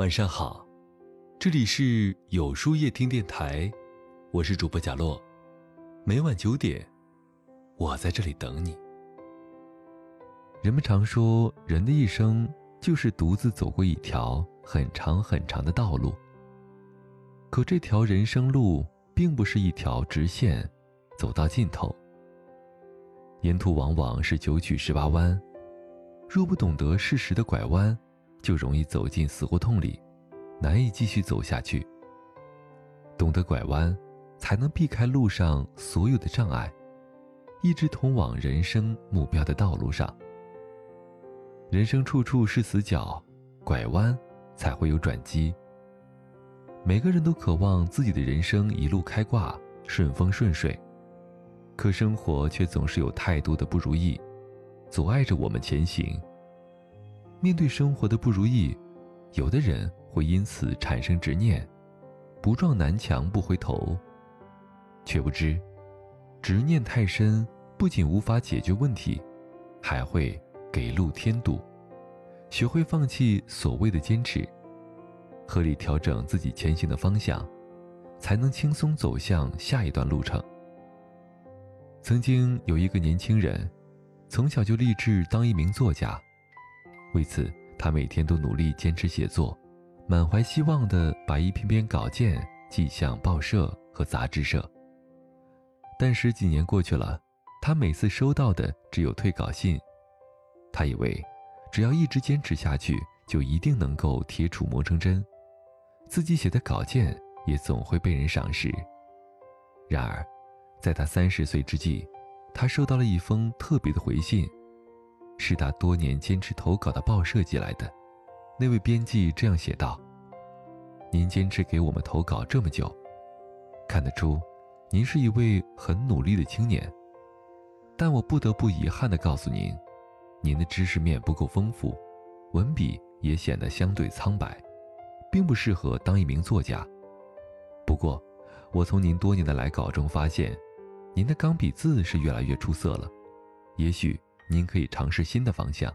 晚上好，这里是有书夜听电台，我是主播贾洛，每晚九点，我在这里等你。人们常说，人的一生就是独自走过一条很长很长的道路，可这条人生路并不是一条直线，走到尽头，沿途往往是九曲十八弯，若不懂得适时的拐弯。就容易走进死胡同里，难以继续走下去。懂得拐弯，才能避开路上所有的障碍，一直通往人生目标的道路上。人生处处是死角，拐弯才会有转机。每个人都渴望自己的人生一路开挂，顺风顺水，可生活却总是有太多的不如意，阻碍着我们前行。面对生活的不如意，有的人会因此产生执念，不撞南墙不回头。却不知，执念太深，不仅无法解决问题，还会给路添堵。学会放弃所谓的坚持，合理调整自己前行的方向，才能轻松走向下一段路程。曾经有一个年轻人，从小就立志当一名作家。为此，他每天都努力坚持写作，满怀希望地把一篇篇稿件寄向报社和杂志社。但十几年过去了，他每次收到的只有退稿信。他以为，只要一直坚持下去，就一定能够铁杵磨成针，自己写的稿件也总会被人赏识。然而，在他三十岁之际，他收到了一封特别的回信。是他多年坚持投稿的报社寄来的。那位编辑这样写道：“您坚持给我们投稿这么久，看得出，您是一位很努力的青年。但我不得不遗憾地告诉您，您的知识面不够丰富，文笔也显得相对苍白，并不适合当一名作家。不过，我从您多年的来稿中发现，您的钢笔字是越来越出色了。也许。”您可以尝试新的方向。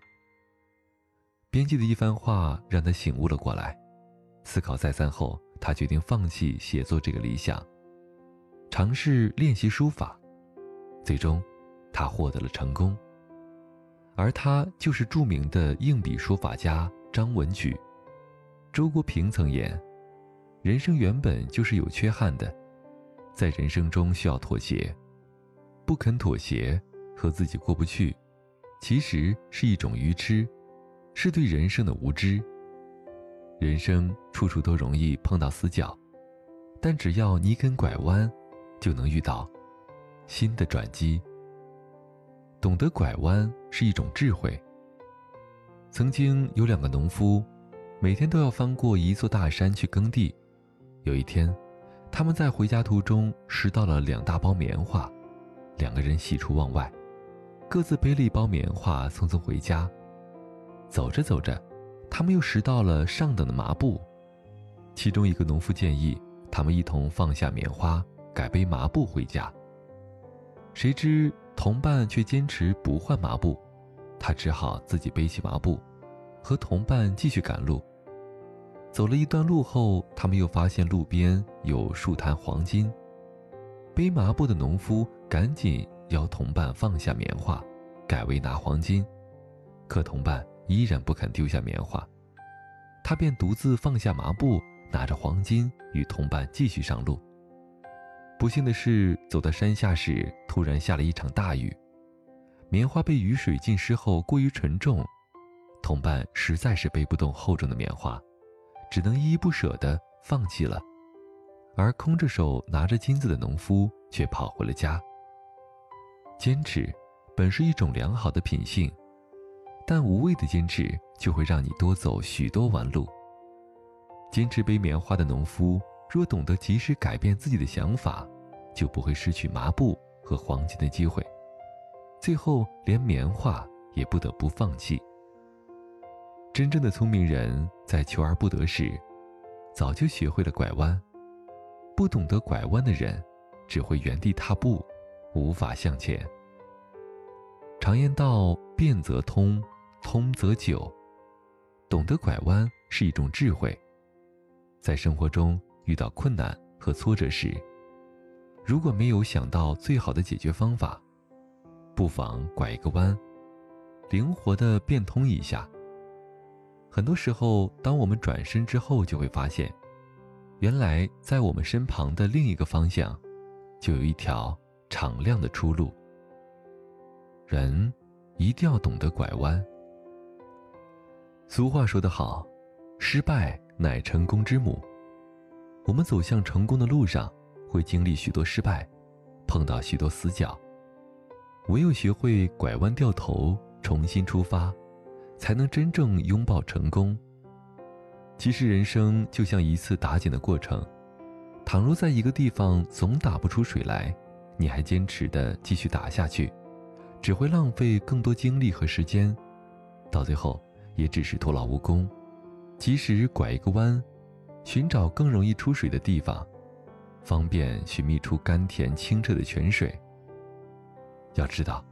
编辑的一番话让他醒悟了过来，思考再三后，他决定放弃写作这个理想，尝试练习书法。最终，他获得了成功。而他就是著名的硬笔书法家张文举。周国平曾言：“人生原本就是有缺憾的，在人生中需要妥协，不肯妥协，和自己过不去。”其实是一种愚痴，是对人生的无知。人生处处都容易碰到死角，但只要你肯拐弯，就能遇到新的转机。懂得拐弯是一种智慧。曾经有两个农夫，每天都要翻过一座大山去耕地。有一天，他们在回家途中拾到了两大包棉花，两个人喜出望外。各自背了一包棉花，匆匆回家。走着走着，他们又拾到了上等的麻布。其中一个农夫建议他们一同放下棉花，改背麻布回家。谁知同伴却坚持不换麻布，他只好自己背起麻布，和同伴继续赶路。走了一段路后，他们又发现路边有数坛黄金。背麻布的农夫赶紧。要同伴放下棉花，改为拿黄金，可同伴依然不肯丢下棉花，他便独自放下麻布，拿着黄金与同伴继续上路。不幸的是，走到山下时，突然下了一场大雨，棉花被雨水浸湿后过于沉重，同伴实在是背不动厚重的棉花，只能依依不舍地放弃了，而空着手拿着金子的农夫却跑回了家。坚持，本是一种良好的品性，但无谓的坚持就会让你多走许多弯路。坚持背棉花的农夫，若懂得及时改变自己的想法，就不会失去麻布和黄金的机会，最后连棉花也不得不放弃。真正的聪明人在求而不得时，早就学会了拐弯；不懂得拐弯的人，只会原地踏步。无法向前。常言道：“变则通，通则久。”懂得拐弯是一种智慧，在生活中遇到困难和挫折时，如果没有想到最好的解决方法，不妨拐一个弯，灵活的变通一下。很多时候，当我们转身之后，就会发现，原来在我们身旁的另一个方向，就有一条敞亮的出路。人一定要懂得拐弯。俗话说得好，失败乃成功之母。我们走向成功的路上，会经历许多失败，碰到许多死角。唯有学会拐弯掉头，重新出发，才能真正拥抱成功。其实人生就像一次打井的过程，倘若在一个地方总打不出水来，你还坚持的继续打下去，只会浪费更多精力和时间，到最后也只是徒劳无功。即使拐一个弯，寻找更容易出水的地方，方便寻觅出甘甜清澈的泉水。要知道，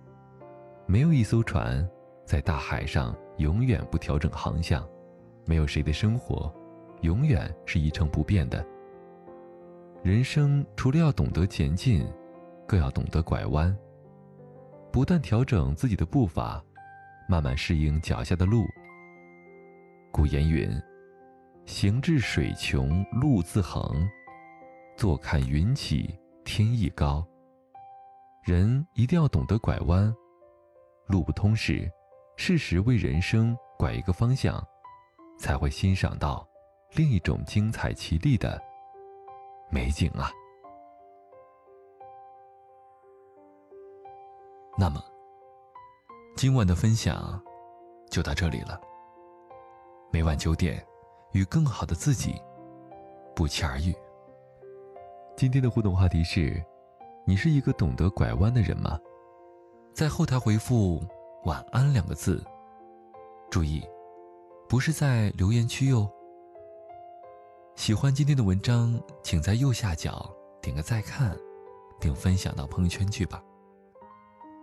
没有一艘船在大海上永远不调整航向，没有谁的生活永远是一成不变的。人生除了要懂得前进，更要懂得拐弯，不断调整自己的步伐，慢慢适应脚下的路。古言云：“行至水穷路自横，坐看云起天亦高。”人一定要懂得拐弯，路不通时，适时为人生拐一个方向，才会欣赏到另一种精彩奇丽的美景啊！那么，今晚的分享就到这里了。每晚九点，与更好的自己不期而遇。今天的互动话题是。你是一个懂得拐弯的人吗？在后台回复“晚安”两个字。注意，不是在留言区哟。喜欢今天的文章，请在右下角点个再看，并分享到朋友圈去吧。